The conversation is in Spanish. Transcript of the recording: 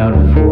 without